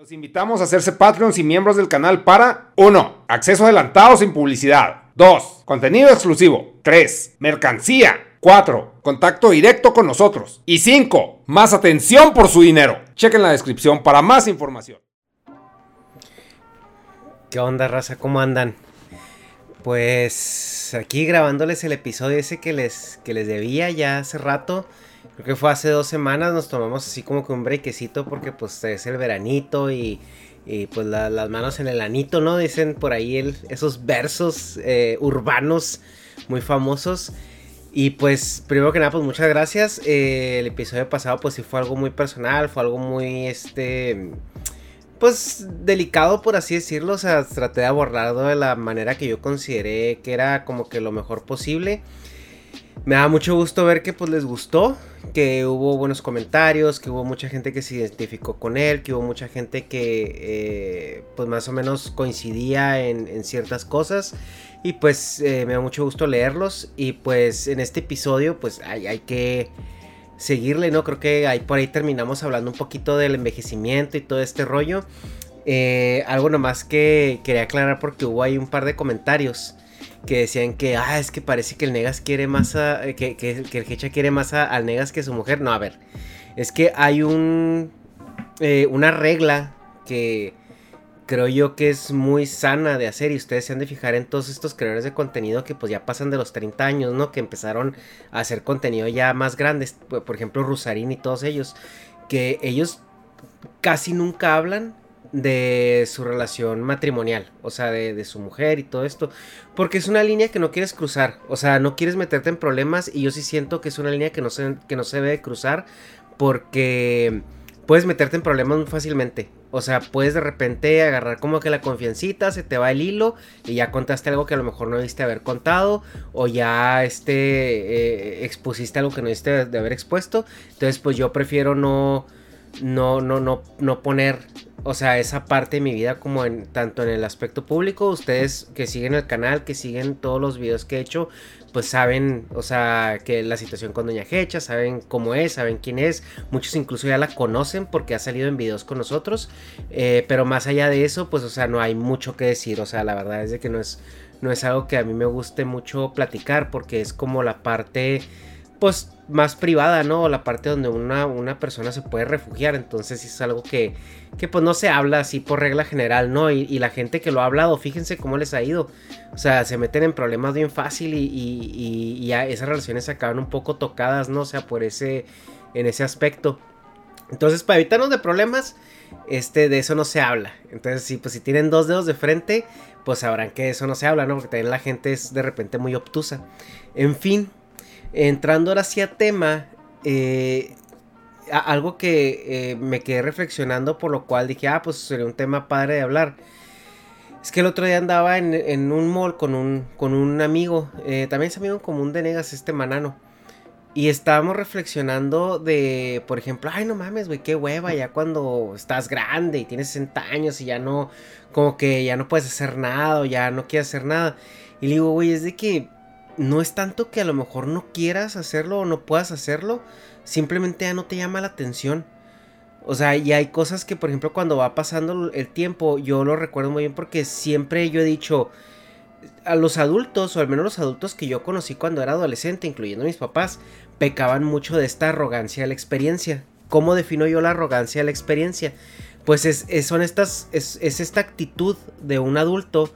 Los invitamos a hacerse Patreons y miembros del canal para 1. Acceso adelantado sin publicidad. 2. Contenido exclusivo. 3. Mercancía. 4. Contacto directo con nosotros. Y 5. Más atención por su dinero. Chequen la descripción para más información. ¿Qué onda, raza? ¿Cómo andan? Pues aquí grabándoles el episodio ese que les, que les debía ya hace rato. Creo que fue hace dos semanas, nos tomamos así como que un brequecito porque pues es el veranito y, pues las manos en el anito, ¿no? Dicen por ahí esos versos eh, urbanos muy famosos. Y pues primero que nada pues muchas gracias. Eh, el episodio pasado pues sí fue algo muy personal, fue algo muy este pues delicado por así decirlo, o sea, traté de abordarlo de la manera que yo consideré que era como que lo mejor posible. Me da mucho gusto ver que pues les gustó, que hubo buenos comentarios, que hubo mucha gente que se identificó con él, que hubo mucha gente que eh, pues más o menos coincidía en, ciertas cosas y pues eh, me da mucho gusto leerlos y pues en este episodio pues hay, hay que seguirle, ¿no? Creo que ahí por ahí terminamos hablando un poquito del envejecimiento y todo este rollo. Eh, algo nomás que quería aclarar porque hubo ahí un par de comentarios que decían que, ah, es que parece que el Negas quiere más a, que, que, el Hecha quiere más al Negas que su mujer. No, a ver, es que hay un, eh, una regla que creo yo que es muy sana de hacer y ustedes se han de fijar en todos estos creadores de contenido que pues ya pasan de los 30 años, ¿no? Que empezaron a hacer contenido ya más grandes, por ejemplo Rusarín y todos ellos, que ellos casi nunca hablan de su relación matrimonial, o sea, de, su mujer y todo esto, porque es una línea que no quieres cruzar, o sea, no quieres meterte en problemas y yo sí siento que es una línea que no se, que no se debe cruzar porque puedes meterte en problemas muy fácilmente. O sea, puedes de repente agarrar como que la confiancita, se te va el hilo y ya contaste algo que a lo mejor no debiste haber contado o ya este eh, expusiste algo que no debiste de haber expuesto. Entonces, pues yo prefiero no no no no no poner o sea, esa parte de mi vida como en tanto en el aspecto público, ustedes que siguen el canal, que siguen todos los videos que he hecho, pues saben, o sea, que la situación con Doña Hecha, saben cómo es, saben quién es, muchos incluso ya la conocen porque ha salido en videos con nosotros, eh, pero más allá de eso, pues, o sea, no hay mucho que decir, o sea, la verdad es de que no es, no es algo que a mí me guste mucho platicar porque es como la parte pues más privada, ¿no? La parte donde una, una persona se puede refugiar. Entonces es algo que, que pues no se habla así por regla general, ¿no? Y, la gente que lo ha hablado, fíjense cómo les ha ido. O sea, se meten en problemas bien fácil y, y, y esas relaciones se acaban un poco tocadas, ¿no? O sea, por ese, en ese aspecto. Entonces, para evitarnos de problemas, este, de eso no se habla. Entonces, sí, pues si tienen dos dedos de frente, pues sabrán que eso no se habla, ¿no? Porque también la gente es de repente muy obtusa. En fin, Entrando ahora sí a tema, eh, algo que eh, me quedé reflexionando, por lo cual dije, ah, pues sería un tema padre de hablar. Es que el otro día andaba en, un mall con un, con un amigo, eh, también es amigo común de Negas, este manano. Y estábamos reflexionando de, por ejemplo, ay, no mames, güey, qué hueva, ya cuando estás grande y tienes 60 años y ya no, como que ya no puedes hacer nada o ya no quieres hacer nada. Y le digo, güey, es de que no es tanto que a lo mejor no quieras hacerlo o no puedas hacerlo, simplemente ya no te llama la atención. O sea, y hay cosas que, por ejemplo, cuando va pasando el tiempo, yo lo recuerdo muy bien porque siempre yo he dicho, a los adultos, o al menos los adultos que yo conocí cuando era adolescente, incluyendo mis papás, pecaban mucho de esta arrogancia a la experiencia. ¿Cómo defino yo la arrogancia a la experiencia? Pues es, son estas, es, es esta actitud de un adulto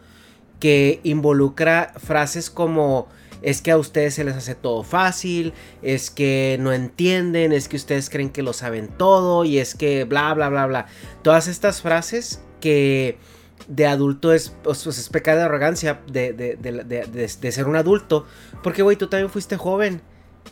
que involucra frases como es que a ustedes se les hace todo fácil, es que no entienden, es que ustedes creen que lo saben todo y es que bla, bla, bla, bla. Todas estas frases que de adulto es, pues, pues es pecado de arrogancia de, de, de ser un adulto, porque güey, tú también fuiste joven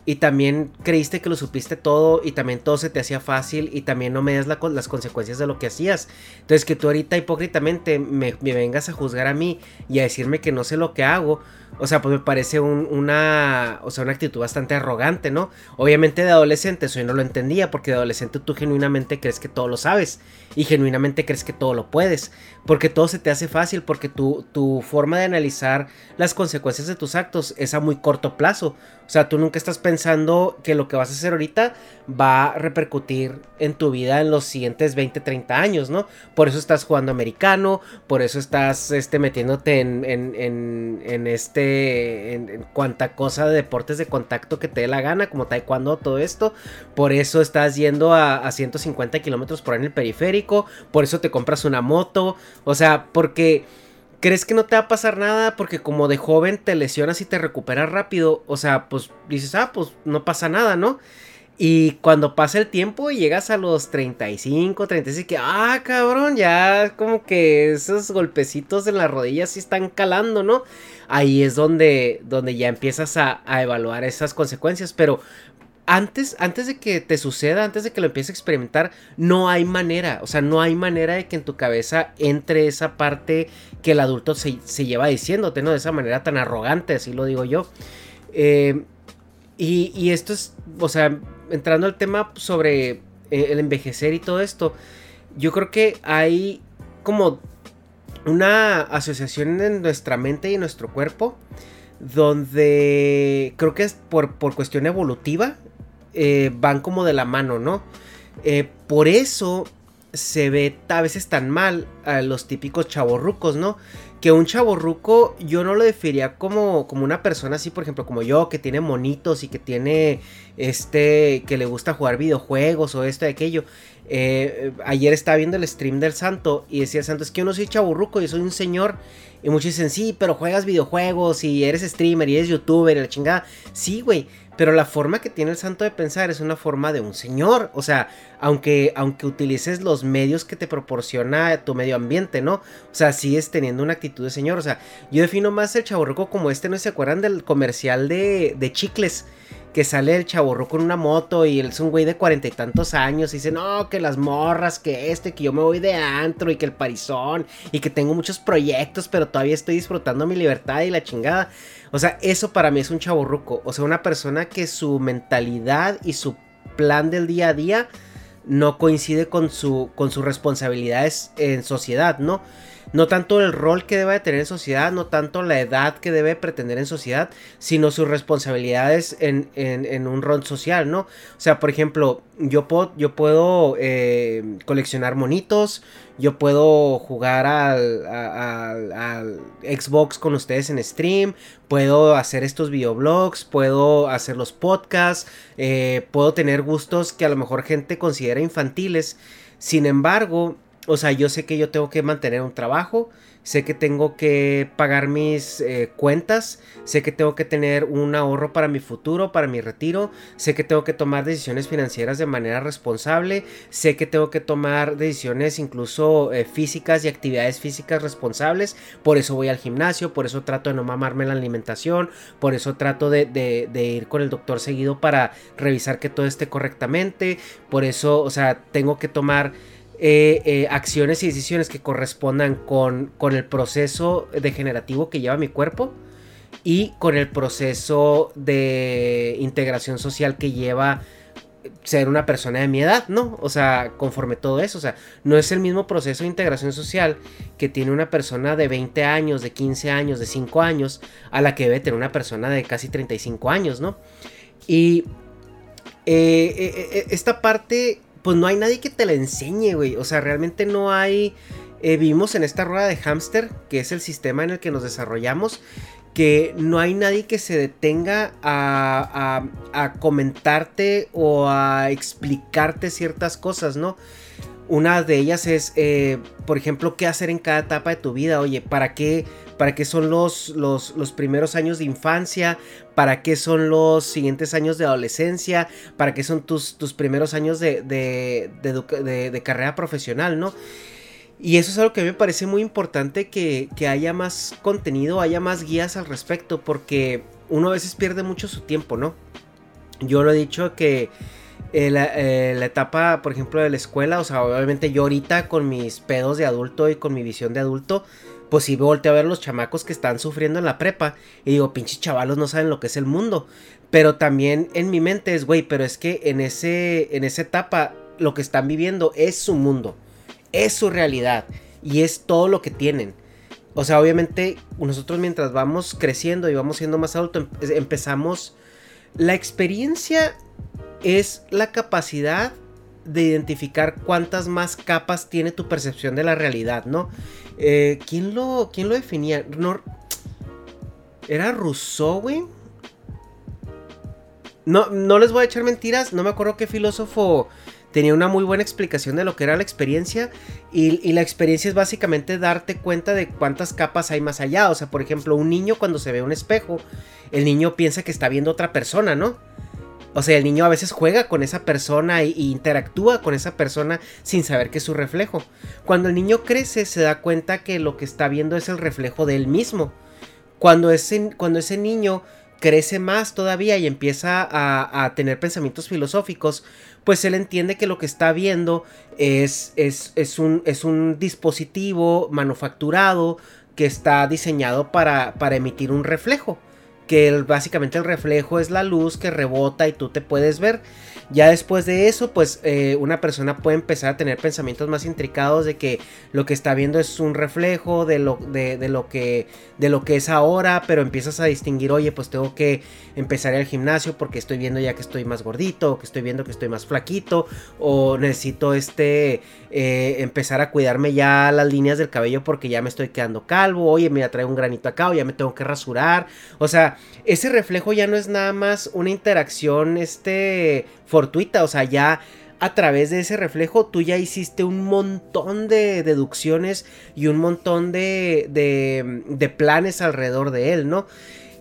y también creíste que lo supiste todo y también todo se te hacía fácil y también no me das las consecuencias de lo que hacías. Entonces que tú ahorita hipócritamente me, vengas a juzgar a mí y a decirme que no sé lo que hago, o sea, pues me parece una, o sea, una actitud bastante arrogante, ¿no? Obviamente de adolescente eso yo no lo entendía porque de adolescente tú genuinamente crees que todo lo sabes y genuinamente crees que todo lo puedes, porque todo se te hace fácil, porque tu, tu forma de analizar las consecuencias de tus actos es a muy corto plazo. O sea, tú nunca estás pensando pensando que lo que vas a hacer ahorita va a repercutir en tu vida en los siguientes 20, 30 años, ¿no? Por eso estás jugando americano, por eso estás este, metiéndote en, en, en, este, en, cuanta cosa de deportes de contacto que te dé la gana, como taekwondo, todo esto. Por eso estás yendo a, a 150 kilómetros por ahí en el periférico, por eso te compras una moto, o sea, porque crees que no te va a pasar nada porque como de joven te lesionas y te recuperas rápido, o sea, pues dices, ah, pues no pasa nada, ¿no? Y cuando pasa el tiempo y llegas a los 35, 36, que, ah, cabrón, ya como que esos golpecitos en las rodillas sí están calando, ¿no? Ahí es donde, donde ya empiezas a, a evaluar esas consecuencias, pero antes, antes de que te suceda, antes de que lo empieces a experimentar, no hay manera, o sea, no hay manera de que en tu cabeza entre esa parte que el adulto se, lleva diciéndote, ¿no? De esa manera tan arrogante, así lo digo yo. Eh, y, esto es, o sea, entrando al tema sobre eh, el envejecer y todo esto, yo creo que hay como una asociación en nuestra mente y en nuestro cuerpo donde creo que es por, por cuestión evolutiva eh, van como de la mano, ¿no? Eh, por eso se ve a veces tan mal a los típicos chavorrucos, ¿no? Que un chavorruco yo no lo definiría como, como una persona así, por ejemplo, como yo, que tiene monitos y que tiene, este, que le gusta jugar videojuegos o esto y aquello. Eh, ayer estaba viendo el stream del santo y decía el santo, es que yo no soy chavorruco, yo soy un señor. Y muchos dicen, sí, pero juegas videojuegos y eres streamer y eres youtuber y la chingada. Sí, güey. Pero la forma que tiene el santo de pensar es una forma de un señor. O sea, aunque, aunque utilices los medios que te proporciona tu medio ambiente, ¿no? O sea, sigues teniendo una actitud de señor. O sea, yo defino más el chaborroco como este, ¿no se acuerdan del comercial de, de chicles? Que sale el chaborro con una moto y él es un güey de cuarenta y tantos años y dice, no, que las morras, que este, que yo me voy de antro y que el parizón y que tengo muchos proyectos, pero todavía estoy disfrutando mi libertad y la chingada. O sea, eso para mí es un chaborruco. O sea, una persona que su mentalidad y su plan del día a día no coincide con, su, con sus responsabilidades en sociedad, ¿no? No tanto el rol que debe tener en sociedad, no tanto la edad que debe pretender en sociedad, sino sus responsabilidades en, en, un rol social, ¿no? O sea, por ejemplo, yo puedo, yo puedo eh, coleccionar monitos, yo puedo jugar al, al, Xbox con ustedes en stream, puedo hacer estos videoblogs, puedo hacer los podcasts, eh, puedo tener gustos que a lo mejor gente considera infantiles. Sin embargo, o sea, yo sé que yo tengo que mantener un trabajo, sé que tengo que pagar mis eh, cuentas, sé que tengo que tener un ahorro para mi futuro, para mi retiro, sé que tengo que tomar decisiones financieras de manera responsable, sé que tengo que tomar decisiones incluso eh, físicas y actividades físicas responsables, por eso voy al gimnasio, por eso trato de no mamarme la alimentación, por eso trato de, de ir con el doctor seguido para revisar que todo esté correctamente, por eso, o sea, tengo que tomar eh, eh, acciones y decisiones que correspondan con, con el proceso degenerativo que lleva mi cuerpo y con el proceso de integración social que lleva ser una persona de mi edad, ¿no? O sea, conforme todo eso, o sea, no es el mismo proceso de integración social que tiene una persona de 20 años, de 15 años, de 5 años, a la que debe tener una persona de casi 35 años, ¿no? Y eh, esta parte pues no hay nadie que te la enseñe, güey. O sea, realmente no hay... Eh, vivimos en esta rueda de hámster, que es el sistema en el que nos desarrollamos, que no hay nadie que se detenga a, a, comentarte o a explicarte ciertas cosas, ¿no? Una de ellas es, eh, por ejemplo, qué hacer en cada etapa de tu vida. Oye, ¿para qué, para qué son los, los, primeros años de infancia? ¿Para qué son los siguientes años de adolescencia? ¿Para qué son tus, tus primeros años de, de, de, carrera profesional, no? Y eso es algo que me parece muy importante que, que haya más contenido, haya más guías al respecto, porque uno a veces pierde mucho su tiempo, ¿no? Yo lo he dicho que eh, eh, la, etapa, por ejemplo, de la escuela, o sea, obviamente yo ahorita con mis pedos de adulto y con mi visión de adulto, pues sí volteo a ver los chamacos que están sufriendo en la prepa y digo, pinches chavalos no saben lo que es el mundo. Pero también en mi mente es, güey, pero es que en, ese, en esa etapa lo que están viviendo es su mundo, es su realidad y es todo lo que tienen. O sea, obviamente nosotros mientras vamos creciendo y vamos siendo más adultos, empezamos La experiencia es la capacidad de identificar cuántas más capas tiene tu percepción de la realidad, ¿no? Eh, ¿quién, lo, ¿Quién lo definía? ¿Era Rousseau, güey? No, no les voy a echar mentiras, no me acuerdo qué filósofo tenía una muy buena explicación de lo que era la experiencia y, la experiencia es básicamente darte cuenta de cuántas capas hay más allá. O sea, por ejemplo, un niño cuando se ve un espejo, el niño piensa que está viendo otra persona, ¿no? O sea, el niño a veces juega con esa persona e, interactúa con esa persona sin saber que es su reflejo. Cuando el niño crece se da cuenta que lo que está viendo es el reflejo de él mismo. Cuando ese, cuando ese niño crece más todavía y empieza a, tener pensamientos filosóficos, pues él entiende que lo que está viendo es, es, es, un, es un, dispositivo manufacturado que está diseñado para, para emitir un reflejo. Que básicamente el reflejo es la luz que rebota y tú te puedes ver. Ya después de eso, pues eh, una persona puede empezar a tener pensamientos más intricados de que lo que está viendo es un reflejo de lo, de, lo, que, de lo que es ahora, pero empiezas a distinguir, oye, pues tengo que empezar al gimnasio porque estoy viendo ya que estoy más gordito, o que estoy viendo que estoy más flaquito, o necesito este, eh, empezar a cuidarme ya las líneas del cabello porque ya me estoy quedando calvo, oye, mira, traigo un granito acá, o ya me tengo que rasurar, o sea, ese reflejo ya no es nada más una interacción, este, fortuita, o sea, ya a través de ese reflejo tú ya hiciste un montón de deducciones y un montón de, de, de, planes alrededor de él, ¿no?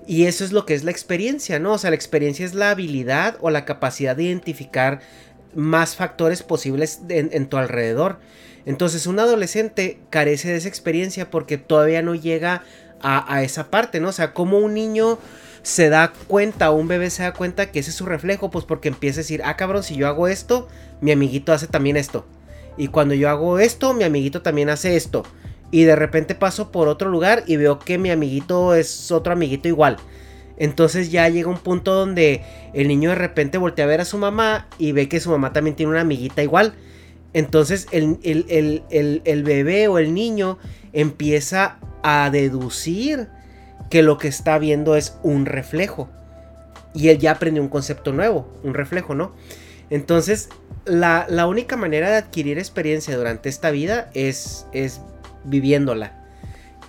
Y eso es lo que es la experiencia, ¿no? O sea, la experiencia es la habilidad o la capacidad de identificar más factores posibles en, tu alrededor. Entonces un adolescente carece de esa experiencia porque todavía no llega a, esa parte, ¿no? O sea, como un niño se da cuenta, un bebé se da cuenta que ese es su reflejo, pues porque empieza a decir, ah cabrón, si yo hago esto, mi amiguito hace también esto. Y cuando yo hago esto, mi amiguito también hace esto. Y de repente paso por otro lugar y veo que mi amiguito es otro amiguito igual. Entonces ya llega un punto donde el niño de repente voltea a ver a su mamá y ve que su mamá también tiene una amiguita igual. Entonces el, el bebé o el niño empieza a deducir que lo que está viendo es un reflejo. Y él ya aprendió un concepto nuevo, un reflejo, ¿no? Entonces, la, única manera de adquirir experiencia durante esta vida es, es viviéndola.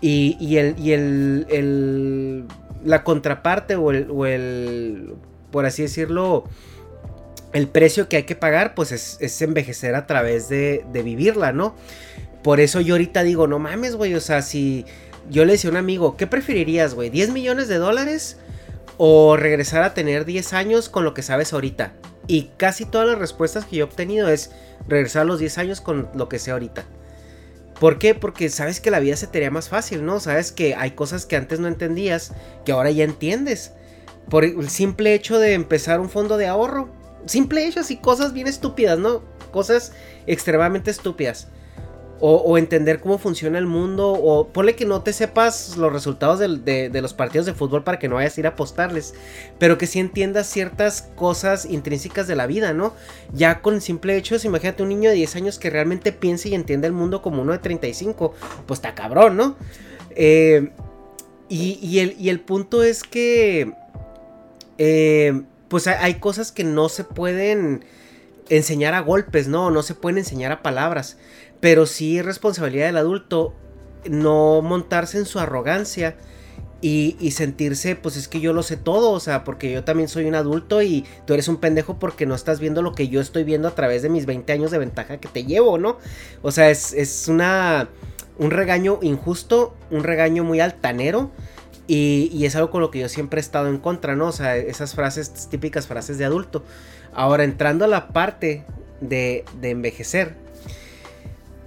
Y, y, el, y el, la contraparte o el, o el, por así decirlo, el precio que hay que pagar, pues es, es envejecer a través de, de, vivirla, ¿no? Por eso yo ahorita digo, no mames, güey, o sea, si yo le decía a un amigo, ¿qué preferirías, güey? ¿10 millones de dólares o regresar a tener 10 años con lo que sabes ahorita? Y casi todas las respuestas que yo he obtenido es regresar a los 10 años con lo que sé ahorita. ¿Por qué? Porque sabes que la vida se te haría más fácil, ¿no? Sabes que hay cosas que antes no entendías que ahora ya entiendes. Por el simple hecho de empezar un fondo de ahorro. Simple hecho, así cosas bien estúpidas, ¿no? Cosas extremadamente estúpidas o, entender cómo funciona el mundo, o ponle que no te sepas los resultados de, los partidos de fútbol para que no vayas a ir a apostarles, pero que sí entiendas ciertas cosas intrínsecas de la vida, ¿no? Ya con simple hecho, imagínate un niño de 10 años que realmente piense y entiende el mundo como uno de 35, pues está cabrón, ¿no? Eh, y, el, punto es que, eh, pues hay cosas que no se pueden enseñar a golpes, ¿no? No se pueden enseñar a palabras. Pero sí es responsabilidad del adulto no montarse en su arrogancia y, sentirse, pues es que yo lo sé todo, o sea, porque yo también soy un adulto y tú eres un pendejo porque no estás viendo lo que yo estoy viendo a través de mis 20 años de ventaja que te llevo, ¿no? O sea, es, es una, un regaño injusto, un regaño muy altanero. Y, es algo con lo que yo siempre he estado en contra, ¿no? O sea, esas frases, típicas frases de adulto. Ahora, entrando a la parte de envejecer,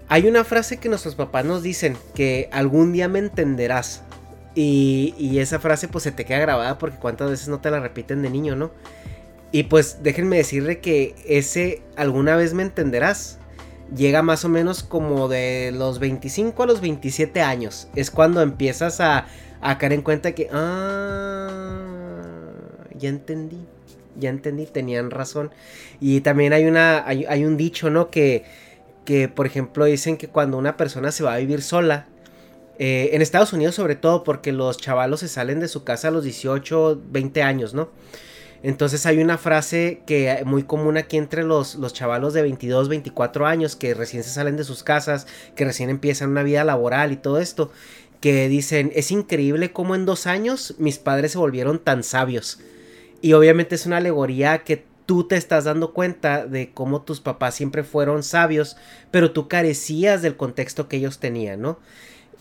hay una frase que nuestros papás nos dicen, que algún día me entenderás. Y, esa frase pues se te queda grabada porque cuántas veces no te la repiten de niño, ¿no? Y pues déjenme decirle que ese alguna vez me entenderás. Llega más o menos como de los 25 a los 27 años. Es cuando empiezas a, a caer en cuenta que... Ah, ya entendí. Ya entendí, tenían razón. Y también hay, una, hay, hay un dicho, ¿no? Que que por ejemplo dicen que cuando una persona se va a vivir sola, eh, en Estados Unidos sobre todo porque los chavalos se salen de su casa a los 18, 20 años, ¿no? Entonces hay una frase que muy común aquí entre los, los chavalos de 22, 24 años que recién se salen de sus casas, que recién empiezan una vida laboral y todo esto, que dicen, es increíble cómo en dos años mis padres se volvieron tan sabios. Y obviamente es una alegoría que tú te estás dando cuenta de cómo tus papás siempre fueron sabios, pero tú carecías del contexto que ellos tenían, ¿no?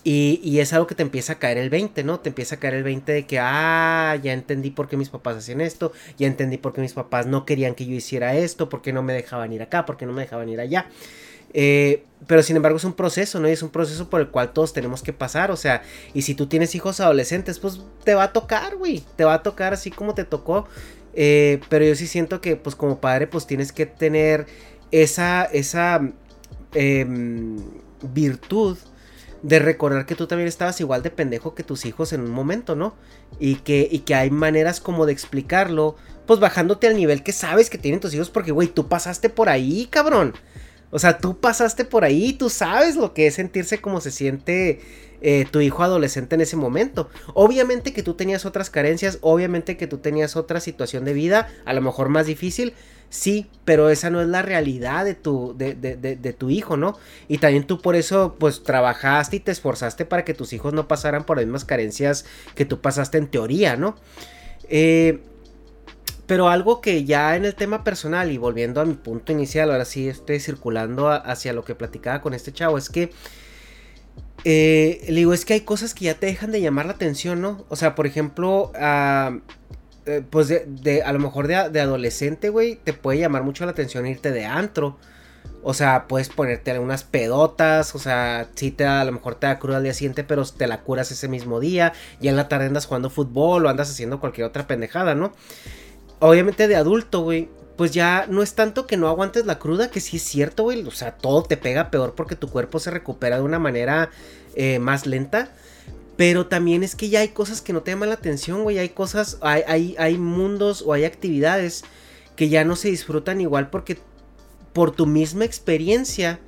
Y, es algo que te empieza a caer el 20, ¿no? Te empieza a caer el 20 de que, ah, ya entendí por qué mis papás hacían esto, ya entendí por qué mis papás no querían que yo hiciera esto, por qué no me dejaban ir acá, por qué no me dejaban ir allá. Eh, pero sin embargo es un proceso, ¿no? Y es un proceso por el cual todos tenemos que pasar, o sea, y si tú tienes hijos adolescentes, pues te va a tocar, güey, te va a tocar así como te tocó. Eh, pero yo sí siento que, pues como padre, pues tienes que tener esa, esa em, virtud de recordar que tú también estabas igual de pendejo que tus hijos en un momento, ¿no? Y que, y que hay maneras como de explicarlo, pues bajándote al nivel que sabes que tienen tus hijos, porque, güey, tú pasaste por ahí, cabrón. O sea, tú pasaste por ahí, tú sabes lo que es sentirse como se siente eh, tu hijo adolescente en ese momento. Obviamente que tú tenías otras carencias, obviamente que tú tenías otra situación de vida, a lo mejor más difícil, Sí, pero esa no es la realidad de tu, de, de, de, tu hijo, ¿no? Y también tú por eso, pues, trabajaste y te esforzaste para que tus hijos no pasaran por las mismas carencias que tú pasaste en teoría, ¿no? Eh, pero algo que ya en el tema personal y volviendo a mi punto inicial, ahora sí estoy circulando hacia lo que platicaba con este chavo, es que eh, le digo, es que hay cosas que ya te dejan de llamar la atención, ¿no? O sea, por ejemplo, uh, pues de, a lo mejor de, adolescente, güey, te puede llamar mucho la atención irte de antro. O sea, puedes ponerte algunas pedotas, o sea, sí te a lo mejor te da cruda al día siguiente, pero te la curas ese mismo día. Y en la tarde andas jugando fútbol o andas haciendo cualquier otra pendejada, ¿no? Obviamente de adulto, güey, pues ya no es tanto que no aguantes la cruda, que sí es cierto, güey. O sea, todo te pega peor porque tu cuerpo se recupera de una manera eh, más lenta. Pero también es que ya hay cosas que no te llaman la atención, güey. Hay cosas, hay, hay, hay mundos o hay actividades que ya no se disfrutan igual porque por tu misma experiencia,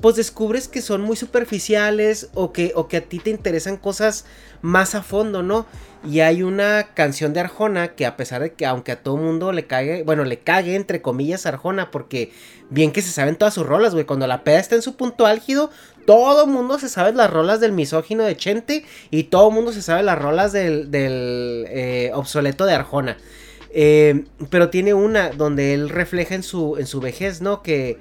pues descubres que son muy superficiales o que, o que a ti te interesan cosas más a fondo, ¿no? Y hay una canción de Arjona que a pesar de que aunque a todo mundo le cague, bueno, le cague entre comillas Arjona porque bien que se saben todas sus rolas, güey, cuando la peda está en su punto álgido, todo mundo se sabe las rolas del misógino de Chente y todo mundo se sabe las rolas del, eh, obsoleto de Arjona. Eh, pero tiene una donde él refleja en su, en su vejez, ¿no? Que,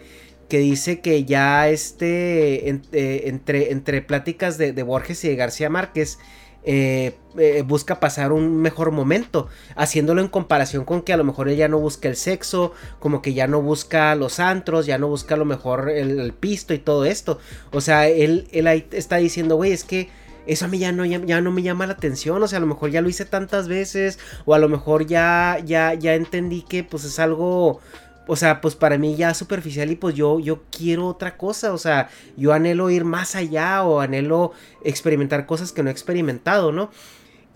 que dice que ya este, eh, entre, entre pláticas de, de Borges y de García Márquez, eh, eh, busca pasar un mejor momento, haciéndolo en comparación con que a lo mejor él ya no busca el sexo, como que ya no busca los antros, ya no busca a lo mejor el, pisto y todo esto. O sea, él, él ahí está diciendo, güey, es que eso a mí ya no, ya, no me llama la atención, o sea, a lo mejor ya lo hice tantas veces, o a lo mejor ya, ya, ya entendí que pues es algo o sea, pues para mí ya superficial y pues yo, yo quiero otra cosa, o sea, yo anhelo ir más allá o anhelo experimentar cosas que no he experimentado, ¿no?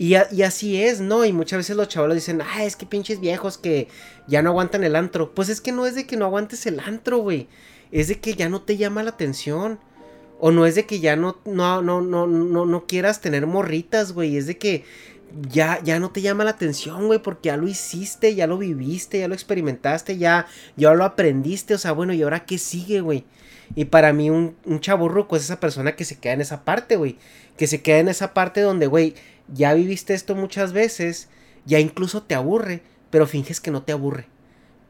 Y, así es, ¿no? Y muchas veces los chavalos dicen, ah, es que pinches viejos que ya no aguantan el antro. Pues es que no es de que no aguantes el antro, güey. Es de que ya no te llama la atención. O no es de que ya no, no, no, no, no, no quieras tener morritas, güey. Es de que ya, ya no te llama la atención, güey, porque ya lo hiciste, ya lo viviste, ya lo experimentaste, ya, ya lo aprendiste, o sea, bueno, ¿y ahora qué sigue, güey? Y para mí un, un chaburruco es esa persona que se queda en esa parte, güey, que se queda en esa parte donde, güey, ya viviste esto muchas veces, ya incluso te aburre, pero finges que no te aburre.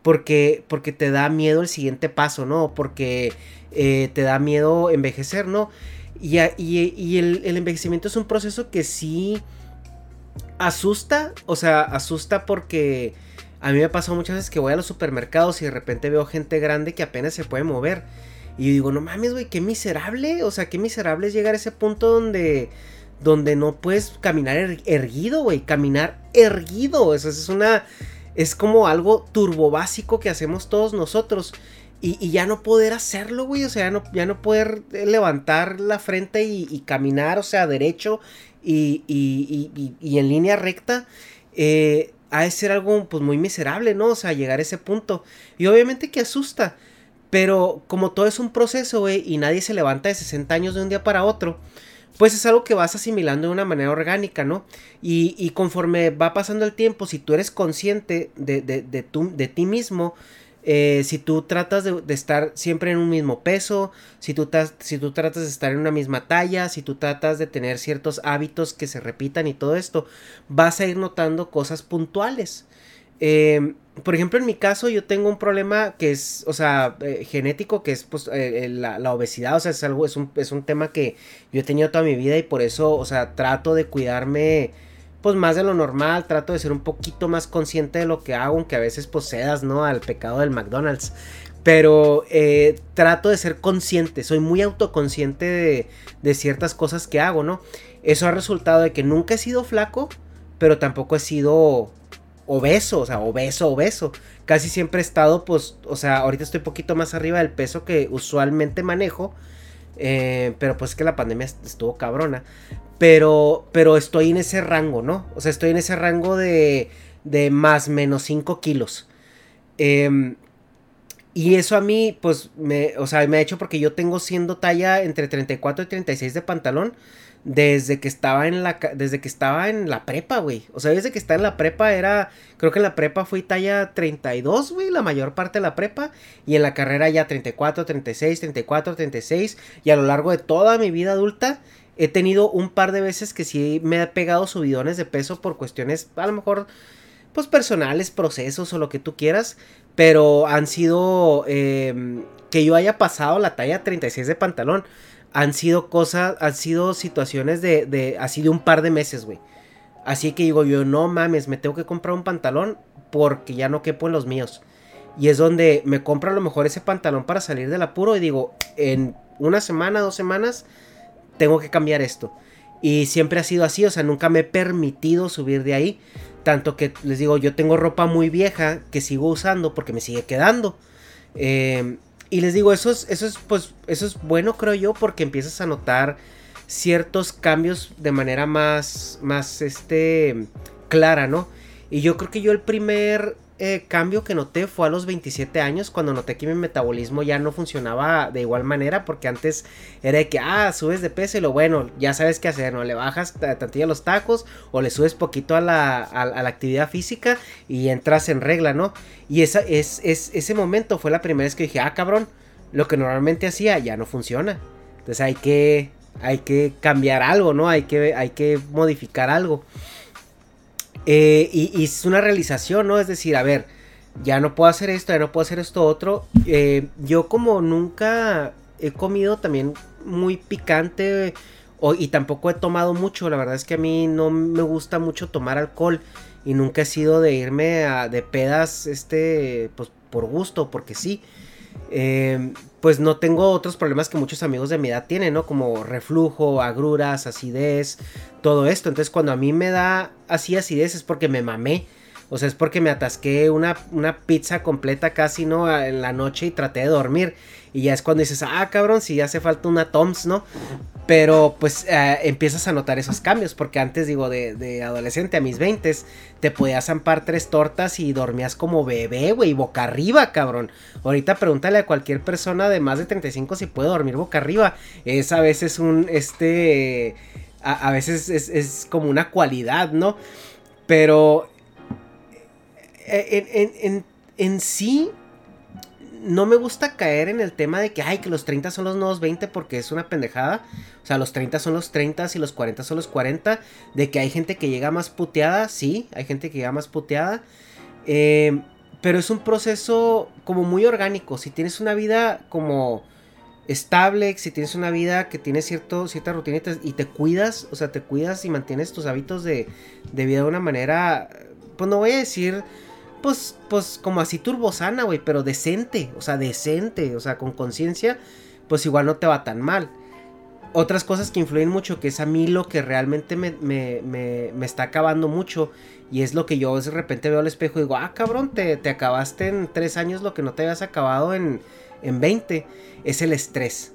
Porque, porque te da miedo el siguiente paso, ¿no? Porque eh, te da miedo envejecer, ¿no? Y, y, y el, el envejecimiento es un proceso que sí asusta, o sea, asusta porque a mí me pasado muchas veces que voy a los supermercados y de repente veo gente grande que apenas se puede mover. Y digo, no mames, güey, qué miserable. O sea, qué miserable es llegar a ese punto donde, donde no puedes caminar er-, erguido, güey. Caminar erguido. Eso es una. Es como algo turbo básico que hacemos todos nosotros. Y, ya no poder hacerlo, güey. O sea, ya no, ya no poder levantar la frente y, y caminar, o sea, derecho y, y, y, en línea recta, eh, ha de ser algo pues muy miserable, ¿no? O sea, llegar a ese punto. Y obviamente que asusta. Pero como todo es un proceso, güey, y nadie se levanta de 60 años de un día para otro, pues es algo que vas asimilando de una manera orgánica, ¿no? Y, conforme va pasando el tiempo, si tú eres consciente de, de, de, de ti mismo, eh, si tú tratas de, estar siempre en un mismo peso, si tú, si tú tratas de estar en una misma talla, si tú tratas de tener ciertos hábitos que se repitan y todo esto, vas a ir notando cosas puntuales. Em, por ejemplo, en mi caso yo tengo un problema que es, o sea, eh, genético, que es pues eh, la, la, obesidad, o sea, es algo, es un, es un tema que yo he tenido toda mi vida y por eso, o sea, trato de cuidarme pues más de lo normal, trato de ser un poquito más consciente de lo que hago, aunque a veces posedas, ¿no? Al pecado del McDonald's. Pero eh, trato de ser consciente, soy muy autoconsciente de, de, ciertas cosas que hago, ¿no? Eso ha resultado de que nunca he sido flaco, pero tampoco he sido obeso, o sea, obeso, obeso. Casi siempre he estado, pues, o sea, ahorita estoy un poquito más arriba del peso que usualmente manejo. Eh, pero pues es que la pandemia estuvo cabrona. Pero, pero estoy en ese rango, ¿no? O sea, estoy en ese rango de, de más menos 5 kilos. Em, y eso a mí, pues, me, o sea, me ha hecho porque yo tengo siendo talla entre 34 y 36 de pantalón desde que estaba en la desde que estaba en la prepa, güey. O sea, desde que estaba en la prepa era creo que en la prepa fui talla 32, güey, la mayor parte de la prepa. Y en la carrera ya 34, 36, 34, 36 y a lo largo de toda mi vida adulta he tenido un par de veces que sí me he pegado subidones de peso por cuestiones a lo mejor pues personales, procesos o lo que tú quieras, pero han sido eh, que yo haya pasado la talla 36 de pantalón han sido cosas, han sido situaciones de, de así de un par de meses, güey. Así que digo yo, no mames, me tengo que comprar un pantalón porque ya no quepo en los míos. Y es donde me compro a lo mejor ese pantalón para salir del apuro y digo, en una semana, dos semanas, tengo que cambiar esto. Y siempre ha sido así, o sea, nunca me he permitido subir de ahí. Tanto que les digo, yo tengo ropa muy vieja que sigo usando porque me sigue quedando. Eh, y les digo, eso es, eso es, pues, eso es bueno, creo yo, porque empiezas a notar ciertos cambios de manera más, más, este, clara, ¿no? Y yo creo que yo el primer eh, cambio que noté fue a los 27 años, cuando noté que mi metabolismo ya no funcionaba de igual manera, porque antes era de que, ah, subes de peso y lo bueno, ya sabes qué hacer, ¿no? Le bajas tantilla los tacos o le subes poquito a la, a, la actividad física y entras en regla, ¿no? Y esa, es, es, ese momento fue la primera vez que dije, ah, cabrón, lo que normalmente hacía ya no funciona. Entonces hay que, hay que cambiar algo, ¿no? Hay que, hay que modificar algo. Eh, y, es una realización, ¿no? Es decir, a ver, ya no puedo hacer esto, ya no puedo hacer esto otro. Eh, yo como nunca he comido también muy picante y tampoco he tomado mucho, la verdad es que a mí no me gusta mucho tomar alcohol y nunca he sido de irme de pedas, este, pues por gusto, porque sí. Eh, pues no tengo otros problemas que muchos amigos de mi edad tienen, ¿no? Como reflujo, agruras, acidez, todo esto. Entonces cuando a mí me da así acidez es porque me mamé. O sea, es porque me atasqué una, una pizza completa casi, ¿no? En la noche y traté de dormir. Y ya es cuando dices, ah, cabrón, si hace falta una Toms, ¿no? Pero pues eh, empiezas a notar esos cambios, porque antes, digo, de, adolescente a mis 20 te podías zampar tres tortas y dormías como bebé, güey, boca arriba, cabrón. Ahorita pregúntale a cualquier persona de más de 35 si puede dormir boca arriba. Es a veces un, este, a, veces es, es, como una cualidad, ¿no? Pero eh, en, en, en sí no me gusta caer en el tema de que, ay, que los 30 son los nuevos 20 porque es una pendejada. O sea, los 30 son los 30 y los 40 son los 40. De que hay gente que llega más puteada, sí, hay gente que llega más puteada. Eh, pero es un proceso como muy orgánico. Si tienes una vida como estable, si tienes una vida que tiene cierto, cierta rutina y te, cuidas, o sea, te cuidas y mantienes tus hábitos de, de vida de una manera, pues no voy a decir pues, pues como así turbosana, güey, pero decente, o sea, decente, o sea, con conciencia, pues igual no te va tan mal. Otras cosas que influyen mucho, que es a mí lo que realmente me, me, me, está acabando mucho, y es lo que yo de repente veo al espejo y digo, ah, cabrón, te, te acabaste en tres años lo que no te habías acabado en, en 20, es el estrés.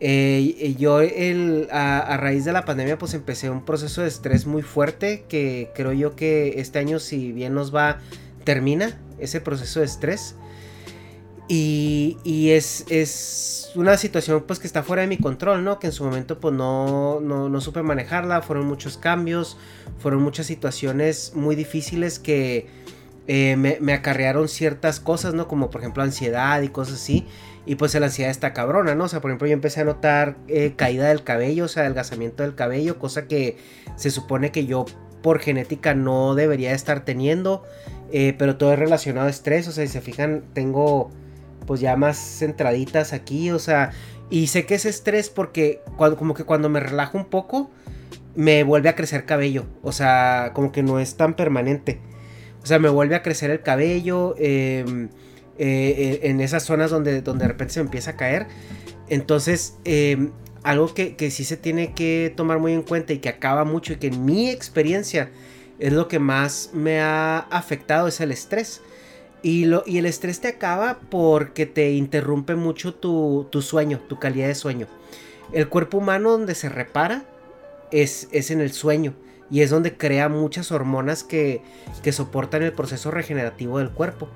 Eh, yo el, a, raíz de la pandemia pues empecé un proceso de estrés muy fuerte que creo yo que este año si bien nos va termina ese proceso de estrés. Y, es, es, una situación pues que está fuera de mi control, ¿no? Que en su momento pues no, no, no supe manejarla, fueron muchos cambios, fueron muchas situaciones muy difíciles que eh, me, me, acarrearon ciertas cosas, ¿no? Como por ejemplo ansiedad y cosas así. Y pues la ansiedad está cabrona, ¿no? O sea, por ejemplo yo empecé a notar eh, caída del cabello, o sea, adelgazamiento del cabello, cosa que se supone que yo por genética no debería estar teniendo. Eh, pero todo es relacionado a estrés, o sea, si se fijan, tengo pues ya más centraditas aquí, o sea, y sé que es estrés porque cuando, como que cuando me relajo un poco, me vuelve a crecer cabello, o sea, como que no es tan permanente, o sea, me vuelve a crecer el cabello em, eh, en esas zonas donde, donde de repente se empieza a caer, entonces, em, algo que, que sí se tiene que tomar muy en cuenta y que acaba mucho y que en mi experiencia es lo que más me ha afectado es el estrés. Y, lo, y el estrés te acaba porque te interrumpe mucho tu, sueño, tu calidad de sueño. El cuerpo humano donde se repara es, es en el sueño y es donde crea muchas hormonas que, que soportan el proceso regenerativo del cuerpo.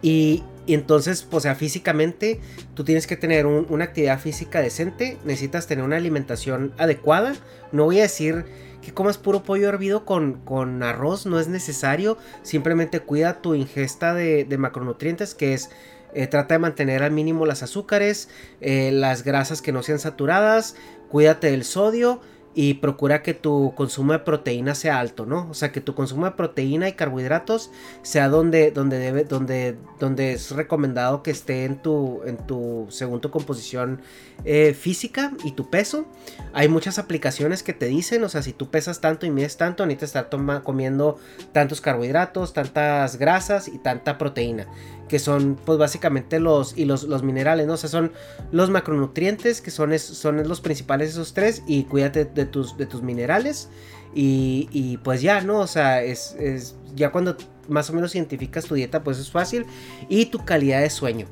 Y, entonces, pues, o sea, físicamente tú tienes que tener una actividad física decente, necesitas tener una alimentación adecuada. No voy a decir que comas puro pollo hervido con, con arroz, no es necesario. Simplemente cuida tu ingesta de, macronutrientes, que es eh, trata de mantener al mínimo las azúcares, eh, las grasas que no sean saturadas, cuídate del sodio y procura que tu consumo de proteína sea alto, ¿no? O sea, que tu consumo de proteína y carbohidratos sea donde, donde debe, donde, donde es recomendado que esté en tu, en tu, según tu composición eh, física y tu peso. Hay muchas aplicaciones que te dicen, o sea, si tú pesas tanto y mides tanto, necesitas estar comiendo tantos carbohidratos, tantas grasas y tanta proteína que son pues básicamente los y los, los, minerales, ¿no? O sea, son los macronutrientes que son, son los principales esos tres y cuídate de tus, de tus minerales y, y pues ya, ¿no? O sea, es, es, ya cuando más o menos identificas tu dieta pues es fácil y tu calidad de sueño.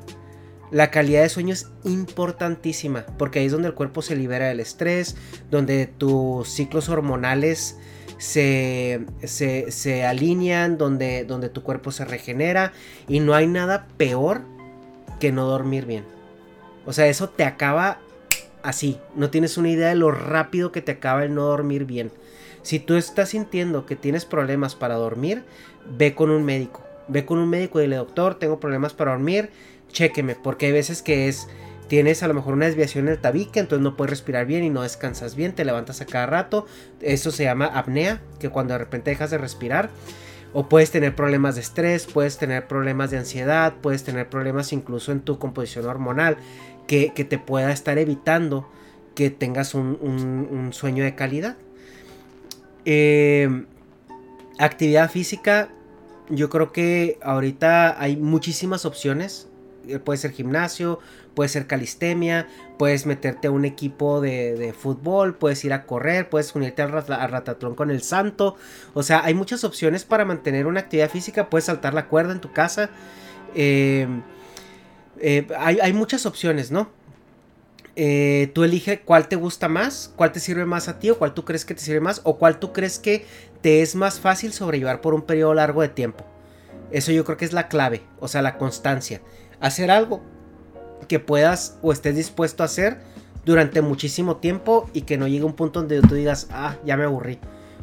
La calidad de sueño es importantísima porque ahí es donde el cuerpo se libera del estrés, donde tus ciclos hormonales se, se, alinean, donde, donde tu cuerpo se regenera y no hay nada peor que no dormir bien. O sea, eso te acaba así. No tienes una idea de lo rápido que te acaba el no dormir bien. Si tú estás sintiendo que tienes problemas para dormir, ve con un médico. Ve con un médico y dile, doctor, tengo problemas para dormir, chéqueme, porque hay veces que es tienes a lo mejor una desviación en el tabique, entonces no puedes respirar bien y no descansas bien, te levantas a cada rato. Eso se llama apnea, que cuando de repente dejas de respirar. O puedes tener problemas de estrés, puedes tener problemas de ansiedad, puedes tener problemas incluso en tu composición hormonal que, te pueda estar evitando que tengas un, sueño de calidad. Eh, actividad física, yo creo que ahorita hay muchísimas opciones. Eh, puede ser gimnasio, puede ser calistemia, puedes meterte a un equipo de, fútbol, puedes ir a correr, puedes unirte al, ratatlón con el santo. O sea, hay muchas opciones para mantener una actividad física, puedes saltar la cuerda en tu casa. Eh, eh, hay, muchas opciones, ¿no? tú elige cuál te gusta más, cuál te sirve más a ti o cuál tú crees que te sirve más o cuál tú crees que te es más fácil sobrellevar por un periodo largo de tiempo. Eso yo creo que es la clave, o sea, la constancia hacer algo que puedas o estés dispuesto a hacer durante muchísimo tiempo y que no llegue un punto donde tú digas, ah, ya me aburrí.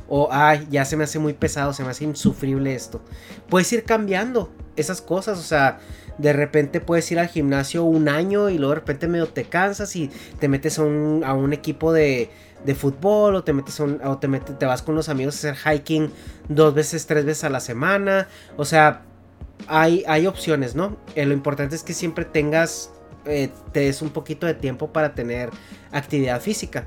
O, ah, ya se me hace muy pesado, se me hace insufrible esto. Puedes ir cambiando esas cosas, o sea, de repente puedes ir al gimnasio un año y luego de repente medio te cansas y te metes a un, equipo de, de, fútbol o te metes o te, te vas con los amigos a hacer hiking dos veces, tres veces a la semana. O sea, hay, hay opciones, ¿no? Eh, lo importante es que siempre tengas, eh, te des un poquito de tiempo para tener actividad física.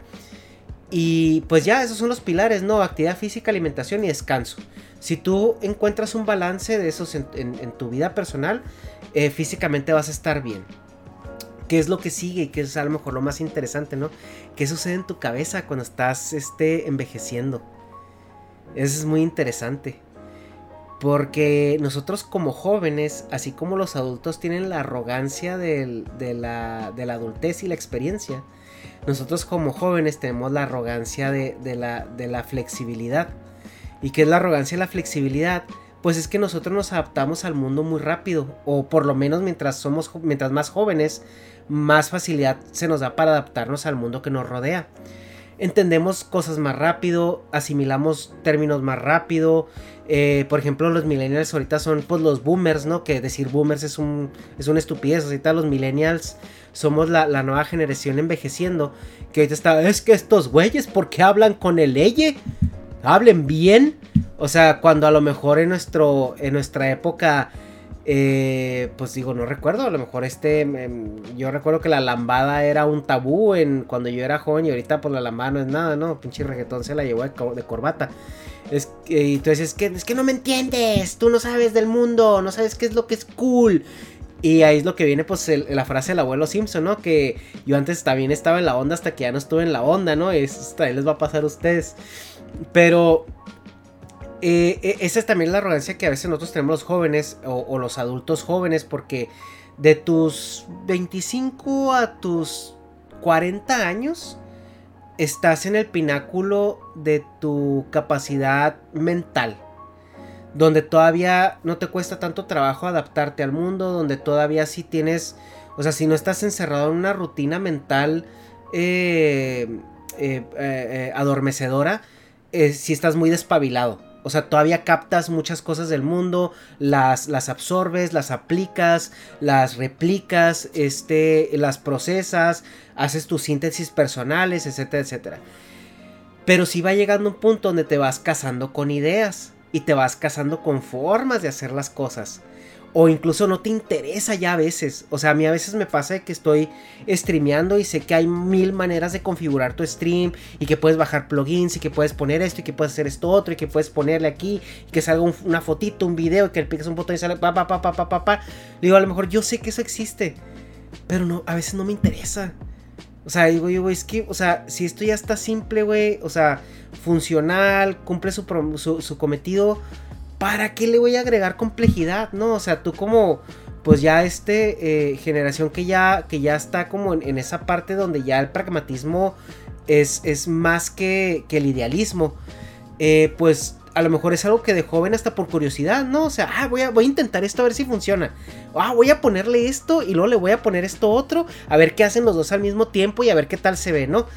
Y pues ya, esos son los pilares, ¿no? Actividad física, alimentación y descanso. Si tú encuentras un balance de esos en, tu vida personal, eh, físicamente vas a estar bien. ¿Qué es lo que sigue? Y que es a lo mejor lo más interesante, ¿no? ¿Qué sucede en tu cabeza cuando estás este, envejeciendo? Eso es muy interesante. Porque nosotros como jóvenes, así como los adultos tienen la arrogancia de, la, adultez y la experiencia, nosotros como jóvenes tenemos la arrogancia de, la, flexibilidad. ¿Y qué es la arrogancia y la flexibilidad? pues es que nosotros nos adaptamos al mundo muy rápido, o por lo menos mientras somos mientras más jóvenes, más facilidad se nos da para adaptarnos al mundo que nos rodea. Entendemos cosas más rápido, asimilamos términos más rápido. Eh, por ejemplo, los millennials ahorita son pues los boomers, ¿no? Que decir boomers es, un, es una estupidez. Ahorita los millennials somos la, nueva generación envejeciendo. Que ahorita está, es que estos güeyes, ¿por qué hablan con el leye? Hablen bien. O sea, cuando a lo mejor en, nuestro, en nuestra época eh, pues digo, no recuerdo, a lo mejor este, em, yo recuerdo que la lambada era un tabú en cuando yo era joven y ahorita pues la lambada no es nada, ¿no? Pinche reggaetón se la llevó de, corbata. Es, y entonces es que, es que no me entiendes, tú no sabes del mundo, no sabes qué es lo que es cool. Y ahí es lo que viene, pues, la frase del abuelo Simpson, ¿no? Que yo antes también estaba en la onda hasta que ya no estuve en la onda, ¿no? Eso también les va a pasar a ustedes. Pero eh, eh, esa es también la arrogancia que a veces nosotros tenemos los jóvenes o, los adultos jóvenes, porque de tus 25 a tus 40 años estás en el pináculo de tu capacidad mental, donde todavía no te cuesta tanto trabajo adaptarte al mundo, donde todavía sí tienes, o sea, si no estás encerrado en una rutina mental eh, adormecedora, si estás muy despabilado. O sea, todavía captas muchas cosas del mundo, las, las absorbes, las aplicas, las replicas, este, las procesas, haces tus síntesis personales, etcétera, etcétera. Pero si va llegando un punto donde te vas casando con ideas y te vas casando con formas de hacer las cosas o incluso no te interesa ya a veces. O sea, a mí a veces me pasa que estoy streameando y sé que hay mil maneras de configurar tu stream y que puedes bajar plugins y que puedes poner esto y que puedes hacer esto otro y que puedes ponerle aquí y que salga una fotito, un video y que le piques un botón y sale pa pa pa pa pa pa. Digo, a lo mejor yo sé que eso existe, pero no, a veces no me interesa. O sea, digo yo, es que, o sea, si esto ya está simple, güey, o sea, funcional, cumple su, su, su cometido, ¿para qué le voy a agregar complejidad? No, o sea, tú como, pues ya este eh, generación que ya, que ya está como en, esa parte donde ya el pragmatismo es, es más que, que, el idealismo, eh, pues a lo mejor es algo que de joven hasta por curiosidad, ¿no? O sea, ah, voy a, voy a intentar esto a ver si funciona. Ah, voy a ponerle esto y luego le voy a poner esto otro, a ver qué hacen los dos al mismo tiempo y a ver qué tal se ve, ¿no?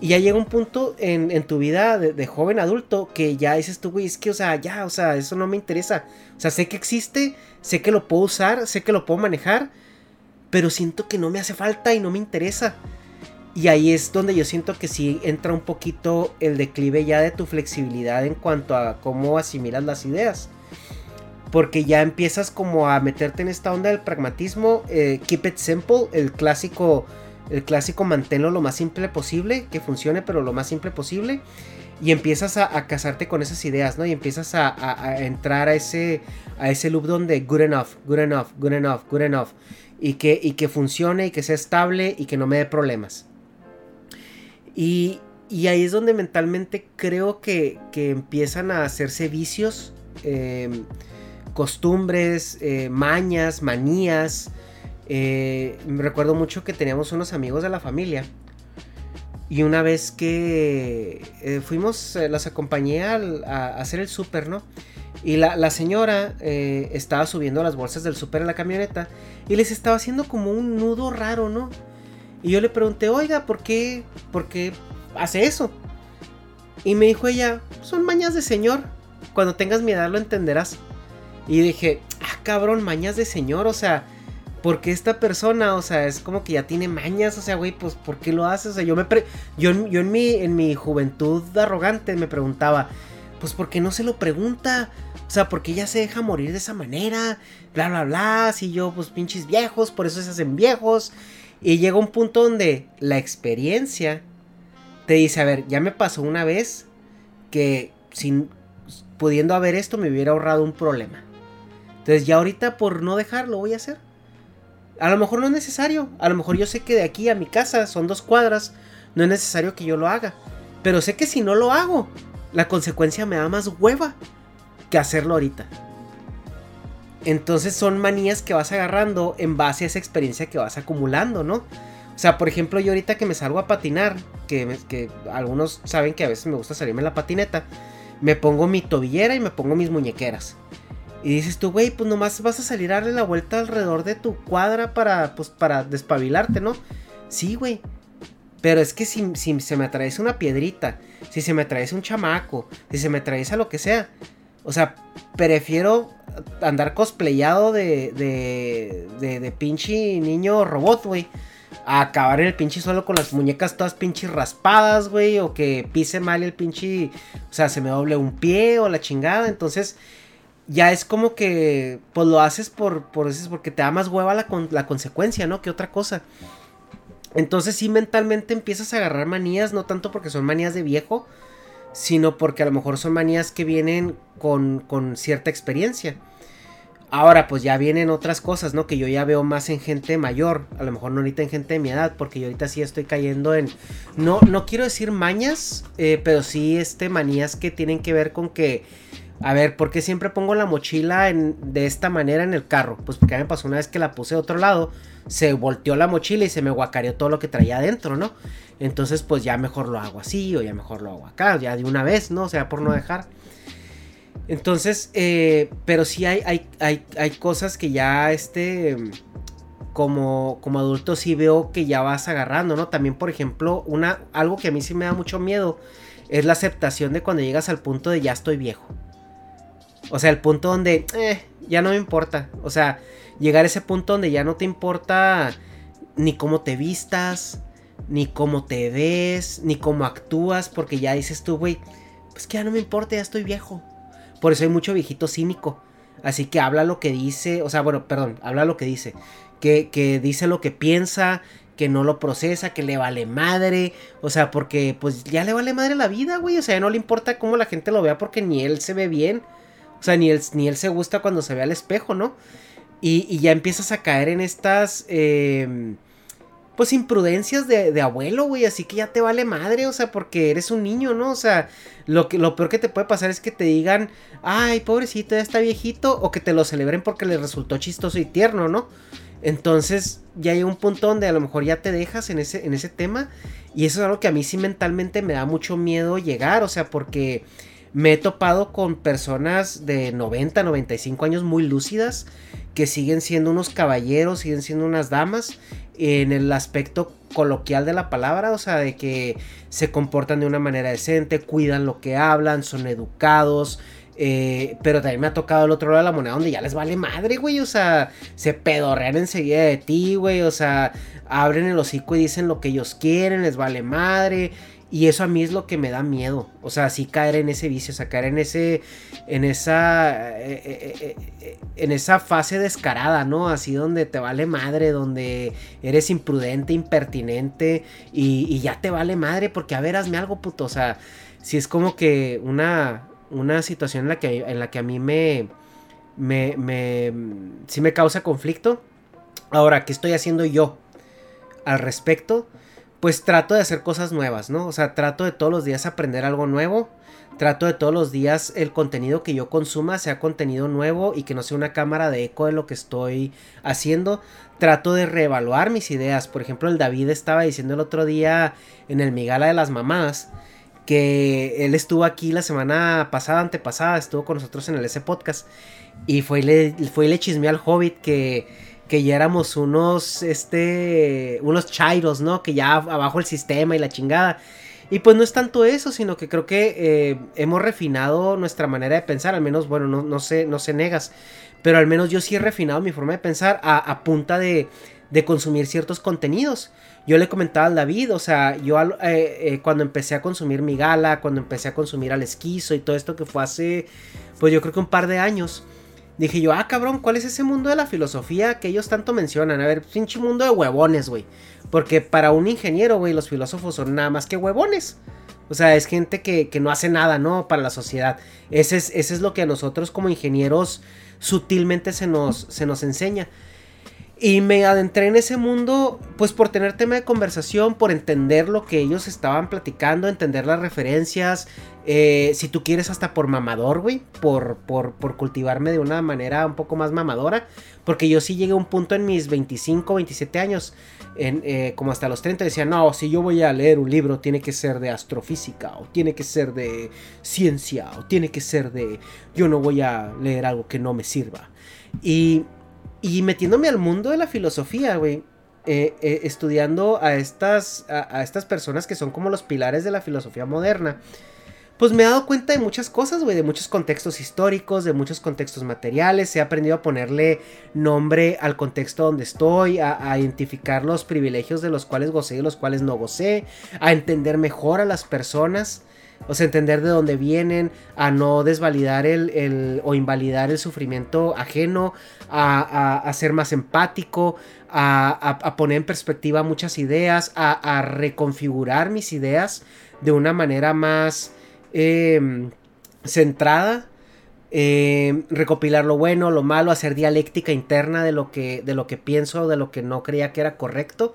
Y ya llega un punto en, tu vida de, joven adulto que ya dices tú, güey, es que, o sea, ya, o sea, eso no me interesa. O sea, sé que existe, sé que lo puedo usar, sé que lo puedo manejar, pero siento que no me hace falta y no me interesa. Y ahí es donde yo siento que sí entra un poquito el declive ya de tu flexibilidad en cuanto a cómo asimilas las ideas. Porque ya empiezas como a meterte en esta onda del pragmatismo. Eh, keep it simple, el clásico el clásico manténlo lo más simple posible, que funcione, pero lo más simple posible. Y empiezas a, casarte con esas ideas, ¿no? Y empiezas a, entrar a ese, a ese loop donde good enough, good enough, good enough, good enough. Y que, y que funcione y que sea estable y que no me dé problemas. Y, ahí es donde mentalmente creo que, empiezan a hacerse vicios, em, costumbres, eh, mañas, manías, eh, recuerdo mucho que teníamos unos amigos de la familia. Y una vez que eh, fuimos, eh, las acompañé a, hacer el súper, ¿no? Y la, señora estaba subiendo las bolsas del súper en la camioneta y les estaba haciendo como un nudo raro, ¿no? Y yo le pregunté, oiga, ¿por qué, por qué hace eso? Y me dijo ella, son mañas de señor. Cuando tengas mi edad lo entenderás. Y dije, ah, cabrón, mañas de señor, o sea, porque esta persona, o sea, es como que ya tiene mañas, o sea, güey, pues ¿por qué lo hace? O sea, yo me yo, yo en mi en mi juventud arrogante me preguntaba, pues ¿por qué no se lo pregunta? O sea, ¿por qué ella se deja morir de esa manera? Bla bla bla, si yo pues pinches viejos, por eso se hacen viejos. Y llega un punto donde la experiencia te dice, a ver, ya me pasó una vez que sin pudiendo haber esto me hubiera ahorrado un problema. Entonces ya ahorita por no dejarlo voy a hacer. A lo mejor no es necesario. A lo mejor yo sé que de aquí a mi casa son dos cuadras. No es necesario que yo lo haga. Pero sé que si no lo hago, la consecuencia me da más hueva que hacerlo ahorita. Entonces son manías que vas agarrando en base a esa experiencia que vas acumulando, ¿no? O sea, por ejemplo, yo ahorita que me salgo a patinar, que, que algunos saben que a veces me gusta salirme en la patineta, me pongo mi tobillera y me pongo mis muñequeras. Y dices tú, güey, pues nomás vas a salir a darle la vuelta alrededor de tu cuadra para, pues, para despabilarte, ¿no? Sí, güey. Pero es que si, si se me atraviesa una piedrita, si se me atraviesa un chamaco, si se me atraviesa lo que sea, o sea, prefiero andar cosplayado de, de, de, de pinche niño robot, güey. A acabar en el pinche suelo con las muñecas todas pinches raspadas, güey. O que pise mal el pinche. O sea, se me doble un pie o la chingada. Entonces, ya es como que. Pues lo haces por. por eso es porque te da más hueva la, la consecuencia, ¿no? Que otra cosa. Entonces, sí, mentalmente empiezas a agarrar manías. No tanto porque son manías de viejo. Sino porque a lo mejor son manías que vienen con, con cierta experiencia. Ahora, pues ya vienen otras cosas, ¿no? Que yo ya veo más en gente mayor. A lo mejor no ahorita en gente de mi edad, porque yo ahorita sí estoy cayendo en. No, no quiero decir mañas, eh, pero sí este manías que tienen que ver con que. A ver, ¿por qué siempre pongo la mochila en, de esta manera en el carro? Pues porque a mí me pasó una vez que la puse a otro lado, se volteó la mochila y se me guacareó todo lo que traía adentro, ¿no? Entonces, pues ya mejor lo hago así o ya mejor lo hago acá, ya de una vez, ¿no? O sea, por no dejar. Entonces, eh, pero sí hay, hay, hay, cosas que ya este, como, como adulto sí veo que ya vas agarrando, ¿no? También, por ejemplo, una, algo que a mí sí me da mucho miedo es la aceptación de cuando llegas al punto de ya estoy viejo. O sea, el punto donde, eh, ya no me importa. O sea, llegar a ese punto donde ya no te importa ni cómo te vistas, ni cómo te ves, ni cómo actúas, porque ya dices tú, güey, pues que ya no me importa, ya estoy viejo. Por eso hay mucho viejito cínico. Así que habla lo que dice, o sea, bueno, perdón, habla lo que dice. Que, que dice lo que piensa, que no lo procesa, que le vale madre. O sea, porque pues ya le vale madre la vida, güey. O sea, no le importa cómo la gente lo vea porque ni él se ve bien. O sea, ni él, ni él se gusta cuando se ve al espejo, ¿no? Y, y ya empiezas a caer en estas... Eh, pues imprudencias de, abuelo, güey, así que ya te vale madre, o sea, porque eres un niño, ¿no? O sea, lo, que, lo peor que te puede pasar es que te digan, ay, pobrecito, ya está viejito, o que te lo celebren porque le resultó chistoso y tierno, ¿no? Entonces ya hay un punto donde a lo mejor ya te dejas en ese, en ese tema, y eso es algo que a mí sí mentalmente me da mucho miedo llegar, o sea, porque me he topado con personas de 90, 95 años muy lúcidas que siguen siendo unos caballeros, siguen siendo unas damas en el aspecto coloquial de la palabra, o sea, de que se comportan de una manera decente, cuidan lo que hablan, son educados. Eh, pero también me ha tocado el otro lado de la moneda donde ya les vale madre, güey. O sea, se pedorrean enseguida de ti, güey. O sea, abren el hocico y dicen lo que ellos quieren, les vale madre. Y eso a mí es lo que me da miedo. O sea, sí caer en ese vicio, o sea, caer en ese. En esa. Eh, eh, eh, en esa fase descarada, ¿no? Así donde te vale madre, donde eres imprudente, impertinente. Y, ya te vale madre, porque a ver, hazme algo, puto. O sea, si es como que una. Una situación en la que, en la que a mí me. Me. me sí me causa conflicto. Ahora, ¿qué estoy haciendo yo al respecto? Pues trato de hacer cosas nuevas, ¿no? O sea, trato de todos los días aprender algo nuevo. Trato de todos los días el contenido que yo consuma sea contenido nuevo y que no sea una cámara de eco de lo que estoy haciendo. Trato de reevaluar mis ideas. Por ejemplo, el David estaba diciendo el otro día en el Migala de las Mamás que él estuvo aquí la semana pasada, antepasada, estuvo con nosotros en el S Podcast y fue y le, fue le chismeó al Hobbit que que ya éramos unos, este, unos chairos, ¿no? Que ya abajo el sistema y la chingada. Y pues no es tanto eso, sino que creo que eh, hemos refinado nuestra manera de pensar, al menos, bueno, no, no, sé, no sé negas, pero al menos yo sí he refinado mi forma de pensar a, punta de, de, consumir ciertos contenidos. Yo le comentaba al David, o sea, yo eh, eh, cuando empecé a consumir mi gala, cuando empecé a consumir al esquizo y todo esto que fue hace, pues yo creo que un par de años Dije yo, ah, cabrón, ¿cuál es ese mundo de la filosofía que ellos tanto mencionan? A ver, pinche mundo de huevones, güey. Porque para un ingeniero, güey, los filósofos son nada más que huevones. O sea, es gente que, no hace nada, ¿no? Para la sociedad. Ese es, es lo que a nosotros como ingenieros sutilmente se nos, se nos enseña. Y me adentré en ese mundo, pues por tener tema de conversación, por entender lo que ellos estaban platicando, entender las referencias, eh, si tú quieres hasta por mamador, güey, por, por, por, cultivarme de una manera un poco más mamadora, porque yo sí llegué a un punto en mis 25, 27 años, en, eh, como hasta los 30, decía, no, si yo voy a leer un libro, tiene que ser de astrofísica, o tiene que ser de ciencia, o tiene que ser de, yo no voy a leer algo que no me sirva. Y y metiéndome al mundo de la filosofía, güey. Eh, eh, estudiando a estas, a, estas personas que son como los pilares de la filosofía moderna. Pues me he dado cuenta de muchas cosas, güey, de muchos contextos históricos, de muchos contextos materiales. He aprendido a ponerle nombre al contexto donde estoy, a, a identificar los privilegios de los cuales gocé y de los cuales no gocé, a entender mejor a las personas. O sea, entender de dónde vienen, a no desvalidar el, o invalidar el sufrimiento ajeno, a, ser más empático, a, poner en perspectiva muchas ideas, a, reconfigurar mis ideas de una manera más em, centrada. Em, recopilar lo bueno, lo malo, hacer dialéctica interna de lo que, de lo que pienso, de lo que no creía que era correcto.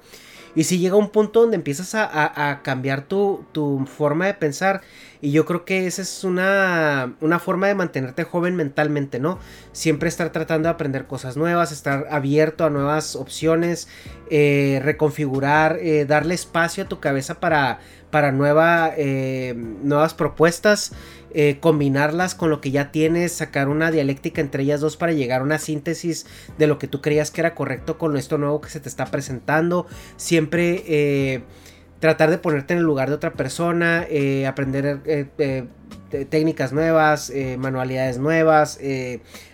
Y si llega un punto donde empiezas a, cambiar tu, forma de pensar. Y yo creo que esa es una, una, forma de mantenerte joven mentalmente, ¿no? Siempre estar tratando de aprender cosas nuevas, estar abierto a nuevas opciones, eh, reconfigurar, eh, darle espacio a tu cabeza para, para nueva, eh, nuevas propuestas. Eh, combinarlas con lo que ya tienes, sacar una dialéctica entre ellas dos para llegar a una síntesis de lo que tú creías que era correcto con esto nuevo que se te está presentando. Siempre eh, tratar de ponerte en el lugar de otra persona, eh, aprender técnicas nuevas, manualidades nuevas,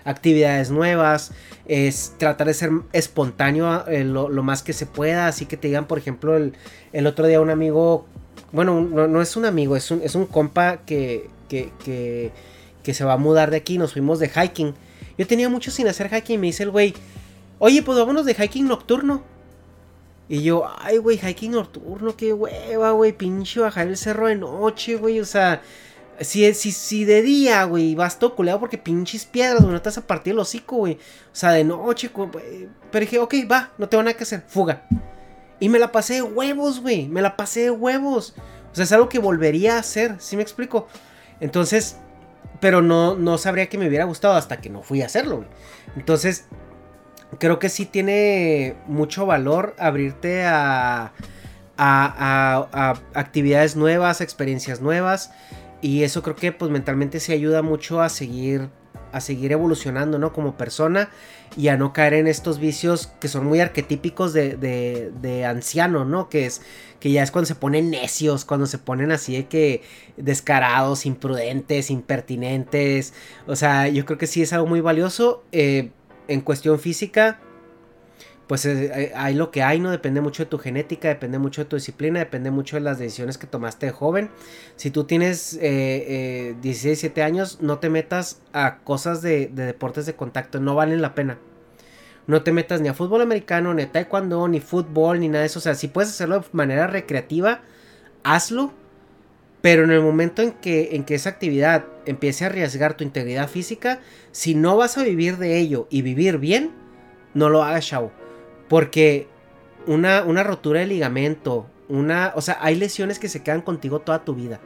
actividades nuevas, es tratar de ser espontáneo lo, más que se pueda, así que te digan, por ejemplo, el, el otro día un amigo, bueno, no, es un amigo, es un, es un compa que, que, se va a mudar de aquí, nos fuimos de hiking. Yo tenía mucho sin hacer hiking y me dice el güey, oye, pues vámonos de hiking nocturno. Y yo, ay, güey, hiking nocturno, qué hueva, güey, pinche bajar el cerro de noche, güey, o sea, si, si, si de día, güey, vas todo culeado porque pinches piedras, güey, no te a partir el hocico, güey. O sea, de noche. Pero dije, ok, va, no tengo nada que hacer, fuga. Y me la pasé de huevos, güey, me la pasé de huevos. O sea, es algo que volvería a hacer, ¿sí me explico? Entonces, pero no, no sabría que me hubiera gustado hasta que no fui a hacerlo. Entonces, creo que sí tiene mucho valor abrirte a, a, a, actividades nuevas, experiencias nuevas. Y eso creo que pues mentalmente sí ayuda mucho a seguir a seguir evolucionando, ¿no? Como persona y a no caer en estos vicios que son muy arquetípicos de, de, de anciano, ¿no? Que es que ya es cuando se ponen necios, cuando se ponen así de que descarados, imprudentes, impertinentes. O sea, yo creo que sí es algo muy valioso. Eh, en cuestión física, pues eh, eh, hay lo que hay, ¿no? Depende mucho de tu genética, depende mucho de tu disciplina, depende mucho de las decisiones que tomaste de joven. Si tú tienes eh, 16, 17 años, no te metas a cosas de, de deportes de contacto, no valen la pena no te metas ni a fútbol americano, ni a taekwondo, ni fútbol, ni nada de eso. O sea, si puedes hacerlo de manera recreativa, hazlo. Pero en el momento en que, en que esa actividad empiece a arriesgar tu integridad física, si no vas a vivir de ello y vivir bien, no lo hagas, chavo. Porque una, una rotura de ligamento, una. O sea, hay lesiones que se quedan contigo toda tu vida.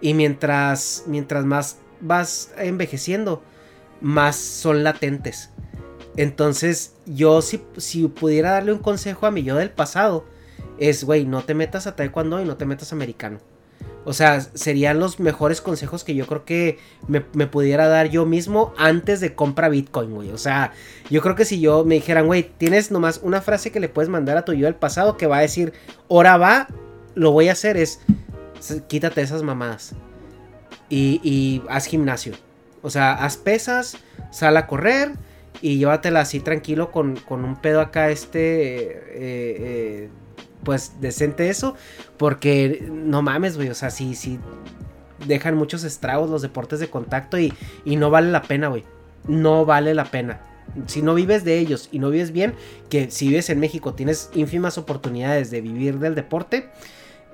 Y mientras, mientras más vas envejeciendo, más son latentes. Entonces, yo si, si pudiera darle un consejo a mi yo del pasado, es, güey, no te metas a taekwondo y no te metas americano. O sea, serían los mejores consejos que yo creo que me, pudiera dar yo mismo antes de compra Bitcoin, güey. O sea, yo creo que si yo me dijeran, güey, tienes nomás una frase que le puedes mandar a tu yo del pasado que va a decir, ahora va, lo voy a hacer, es, quítate esas mamadas. Y, haz gimnasio. O sea, haz pesas, sal a correr y llévatela así tranquilo con, un pedo acá este, eh, eh, pues decente eso, porque no mames, güey, o sea, sí, sí, dejan muchos estragos los deportes de contacto y, y no vale la pena, güey, no vale la pena. Si no vives de ellos y no vives bien, que si vives en México tienes ínfimas oportunidades de vivir del deporte,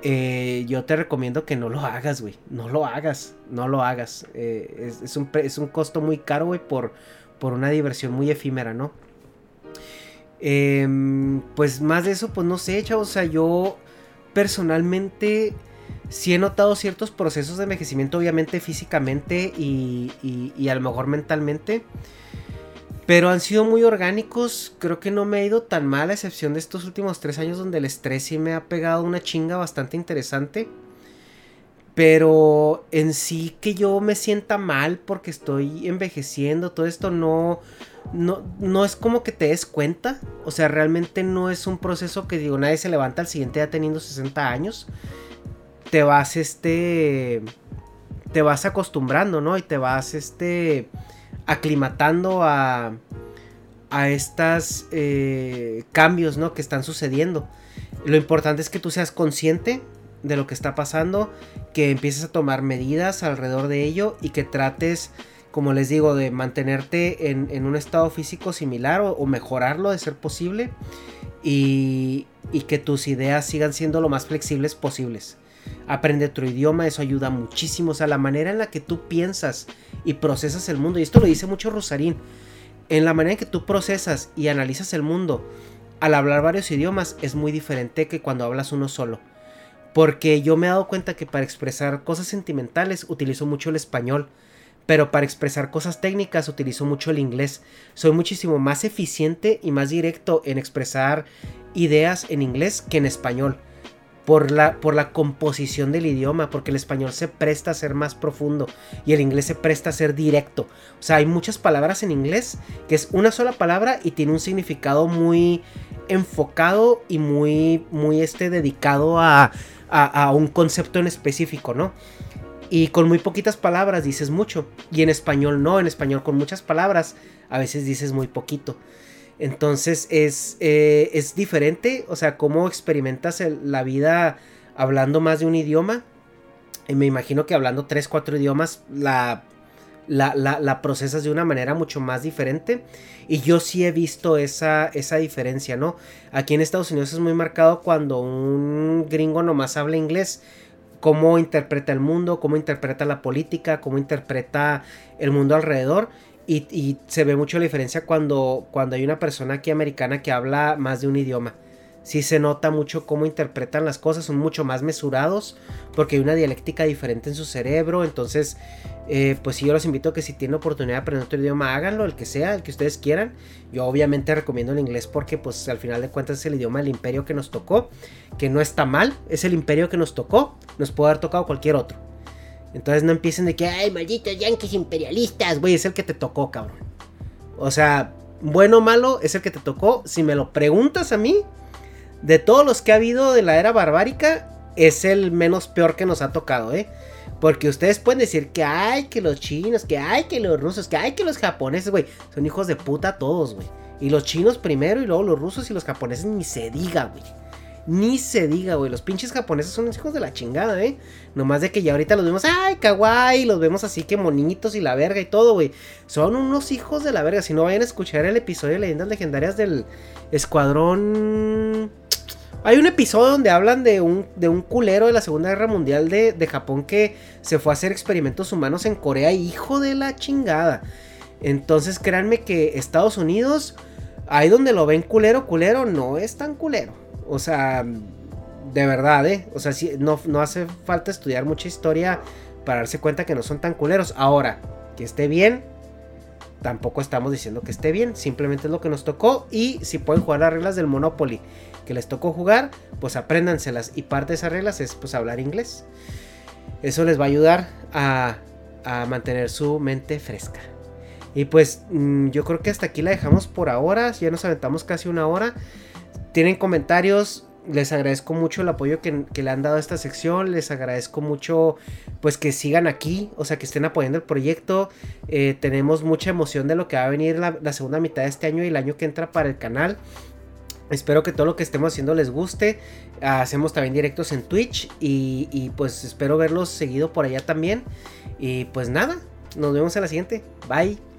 eh, yo te recomiendo que no lo hagas, güey. No lo hagas, no lo hagas. es, es, un, es un costo muy caro, güey, por, por una diversión muy efímera, ¿no? Em, pues más de eso, pues no sé, chavos. O sea, yo personalmente sí he notado ciertos procesos de envejecimiento, obviamente físicamente y, y, a lo mejor mentalmente. Pero han sido muy orgánicos. Creo que no me ha ido tan mal, a excepción de estos últimos tres años donde el estrés sí me ha pegado una chinga bastante interesante. Pero en sí que yo me sienta mal porque estoy envejeciendo, todo esto no, no, no es como que te des cuenta. O sea, realmente no es un proceso que digo, nadie se levanta al siguiente día teniendo 60 años. Te vas, este, te vas acostumbrando, ¿no? Y te vas, este, aclimatando a, a estos eh, cambios, ¿no? Que están sucediendo. Lo importante es que tú seas consciente de lo que está pasando, que empieces a tomar medidas alrededor de ello y que trates, como les digo, de mantenerte en, un estado físico similar o, mejorarlo de ser posible y, y que tus ideas sigan siendo lo más flexibles posibles. Aprende otro idioma, eso ayuda muchísimo. O sea, la manera en la que tú piensas y procesas el mundo, y esto lo dice mucho Rosarín, en la manera en que tú procesas y analizas el mundo al hablar varios idiomas es muy diferente que cuando hablas uno solo. Porque yo me he dado cuenta que para expresar cosas sentimentales utilizo mucho el español. Pero para expresar cosas técnicas utilizo mucho el inglés. Soy muchísimo más eficiente y más directo en expresar ideas en inglés que en español. Por la, por la composición del idioma, porque el español se presta a ser más profundo y el inglés se presta a ser directo. O sea, hay muchas palabras en inglés que es una sola palabra y tiene un significado muy enfocado y muy, muy este, dedicado a, a, un concepto en específico, ¿no? Y con muy poquitas palabras dices mucho. Y en español no, en español con muchas palabras a veces dices muy poquito. Entonces es, eh, es diferente, o sea, cómo experimentas la vida hablando más de un idioma. Y me imagino que hablando tres, cuatro idiomas la la, procesas de una manera mucho más diferente. Y yo sí he visto esa, esa diferencia, ¿no? Aquí en Estados Unidos es muy marcado cuando un gringo nomás habla inglés, cómo interpreta el mundo, cómo interpreta la política, cómo interpreta el mundo alrededor. Y, y se ve mucho la diferencia cuando, cuando hay una persona aquí americana que habla más de un idioma sí se nota mucho cómo interpretan las cosas, son mucho más mesurados porque hay una dialéctica diferente en su cerebro, entonces eh, pues sí yo los invito a que si tienen oportunidad de aprender otro idioma háganlo, el que sea, el que ustedes quieran, yo obviamente recomiendo el inglés porque pues al final de cuentas es el idioma del imperio que nos tocó, que no está mal, es el imperio que nos tocó, nos puede haber tocado cualquier otro. Entonces no empiecen de que, ay, malditos yanquis imperialistas, güey, es el que te tocó, cabrón. O sea, bueno o malo, es el que te tocó. Si me lo preguntas a mí, de todos los que ha habido de la era barbárica, es el menos peor que nos ha tocado, ¿eh? Porque ustedes pueden decir que hay que los chinos, que hay que los rusos, que hay que los japoneses, güey. Son hijos de puta todos, güey. Y los chinos primero y luego los rusos y los japoneses ni se diga, güey. Ni se diga, güey. Los pinches japoneses son hijos de la chingada, ¿eh? Nomás de que ya ahorita los vemos, ay, kawaii, los vemos así que monitos y la verga y todo, güey. Son unos hijos de la verga. Si no vayan a escuchar el episodio de Leyendas Legendarias del Escuadrón hay un episodio donde hablan de un, de un culero de la Segunda Guerra Mundial de, de, Japón que se fue a hacer experimentos humanos en Corea, hijo de la chingada. Entonces créanme que Estados Unidos, ahí donde lo ven culero, culero, no es tan culero. O sea, de verdad, ¿eh? O sea, no, no hace falta estudiar mucha historia para darse cuenta que no son tan culeros. Ahora, que esté bien, tampoco estamos diciendo que esté bien, simplemente es lo que nos tocó y si pueden jugar las reglas del Monopoly que les tocó jugar, pues apréndanselas. Y parte de esas reglas es pues hablar inglés. Eso les va a ayudar a, mantener su mente fresca. Y pues mm, yo creo que hasta aquí la dejamos por ahora. Ya nos aventamos casi una hora. Tienen comentarios. Les agradezco mucho el apoyo que, le han dado a esta sección. Les agradezco mucho pues que sigan aquí. O sea que estén apoyando el proyecto. Eh, tenemos mucha emoción de lo que va a venir la, segunda mitad de este año y el año que entra para el canal. Espero que todo lo que estemos haciendo les guste. Hacemos también directos en Twitch y, pues espero verlos seguido por allá también. Y pues nada, nos vemos en la siguiente. Bye.